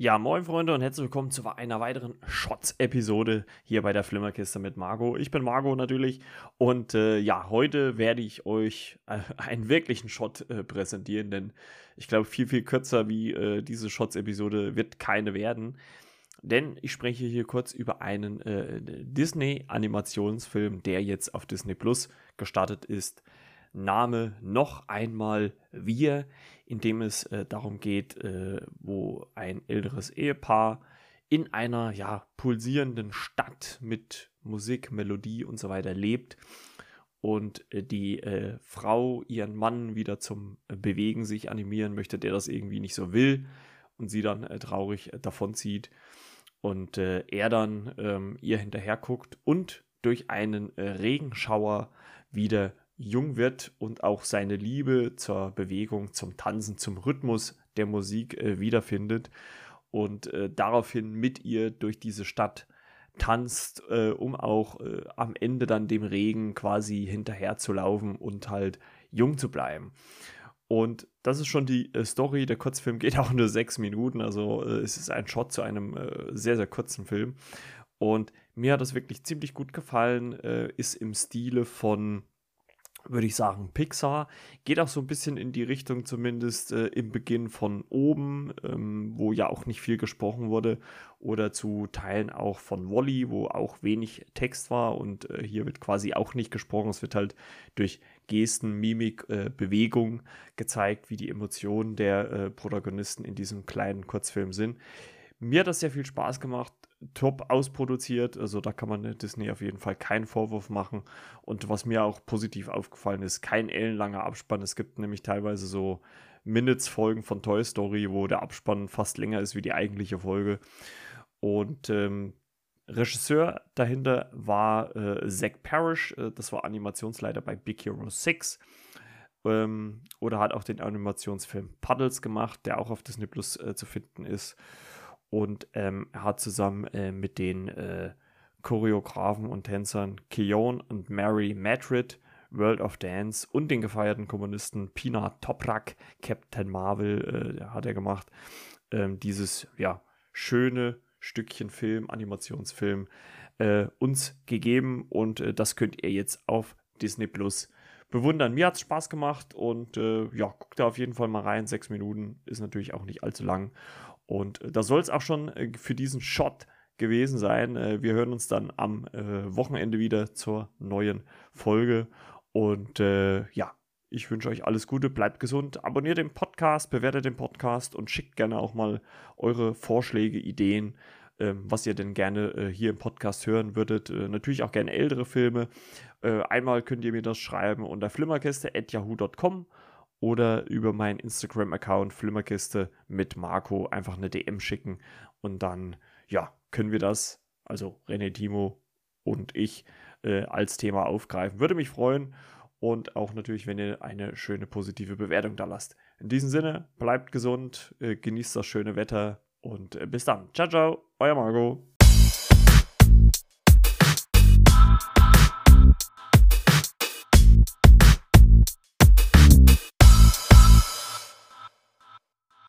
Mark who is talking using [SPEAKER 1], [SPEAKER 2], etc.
[SPEAKER 1] Ja, moin Freunde und herzlich willkommen zu einer weiteren Shots-Episode hier bei der Flimmerkiste mit Margot. Ich bin Margot natürlich und äh, ja, heute werde ich euch äh, einen wirklichen Shot äh, präsentieren, denn ich glaube, viel, viel kürzer wie äh, diese Shots-Episode wird keine werden. Denn ich spreche hier kurz über einen äh, Disney-Animationsfilm, der jetzt auf Disney Plus gestartet ist. Name noch einmal Wir, in dem es äh, darum geht, äh, wo ein älteres Ehepaar in einer ja pulsierenden Stadt mit Musik, Melodie und so weiter lebt und äh, die äh, Frau ihren Mann wieder zum äh, Bewegen sich animieren möchte, der das irgendwie nicht so will und sie dann äh, traurig davonzieht und er dann ähm, ihr hinterher guckt und durch einen Regenschauer wieder jung wird und auch seine Liebe zur Bewegung, zum Tanzen, zum Rhythmus der Musik äh, wiederfindet und äh, daraufhin mit ihr durch diese Stadt tanzt, äh, um auch äh, am Ende dann dem Regen quasi hinterher zu laufen und halt jung zu bleiben. Und das ist schon die äh, Story. Der Kurzfilm geht auch nur sechs Minuten, also äh, es ist ein Shot zu einem sehr, sehr kurzen Film. Und mir hat das wirklich ziemlich gut gefallen, ist im Stile von würde ich sagen, Pixar. Geht auch so ein bisschen in die Richtung, zumindest äh, im Beginn von oben, ähm, wo ja auch nicht viel gesprochen wurde, oder zu Teilen auch von Wally, wo auch wenig Text war und äh, hier wird quasi auch nicht gesprochen. Es wird halt durch Gesten, Mimik, äh, Bewegung gezeigt, wie die Emotionen der äh, Protagonisten in diesem kleinen Kurzfilm sind. Mir hat das sehr viel Spaß gemacht top ausproduziert. Also da kann man Disney auf jeden Fall keinen Vorwurf machen. Und was mir auch positiv aufgefallen ist, kein ellenlanger Abspann. Es gibt nämlich teilweise so Minutes-Folgen von Toy Story, wo der Abspann fast länger ist wie die eigentliche Folge. Und ähm, Regisseur dahinter war äh, Zach Parrish, äh, das war Animationsleiter bei Big Hero 6. Ähm, oder hat auch den Animationsfilm Puddles gemacht, der auch auf Disney Plus äh, zu finden ist. Und ähm, er hat zusammen äh, mit den äh, Choreografen und Tänzern Keon und Mary Madrid World of Dance und den gefeierten Kommunisten Pina Toprak, Captain Marvel, äh, hat er gemacht, ähm, dieses ja schöne Stückchen Film, Animationsfilm äh, uns gegeben und äh, das könnt ihr jetzt auf Disney Plus bewundern. Mir hat es Spaß gemacht und äh, ja, guckt da auf jeden Fall mal rein. Sechs Minuten ist natürlich auch nicht allzu lang und äh, das soll es auch schon äh, für diesen Shot gewesen sein. Äh, wir hören uns dann am Wochenende wieder zur neuen Folge. Und ja, ich wünsche euch alles Gute, bleibt gesund, abonniert den Podcast, bewertet den Podcast und schickt gerne auch mal eure Vorschläge, Ideen, ähm, was ihr denn gerne hier im Podcast hören würdet. natürlich auch gerne ältere Filme. einmal könnt ihr mir das schreiben unter flimmerkiste.yahoo.com oder über meinen Instagram-Account Flimmerkiste mit Marco einfach eine DM schicken und dann, ja, können wir das, also René Timo und ich, äh, als Thema aufgreifen. Würde mich freuen und auch natürlich, wenn ihr eine schöne positive Bewertung da lasst. In diesem Sinne, bleibt gesund, äh, genießt das schöne Wetter und äh, bis dann. Ciao, ciao, euer Marco.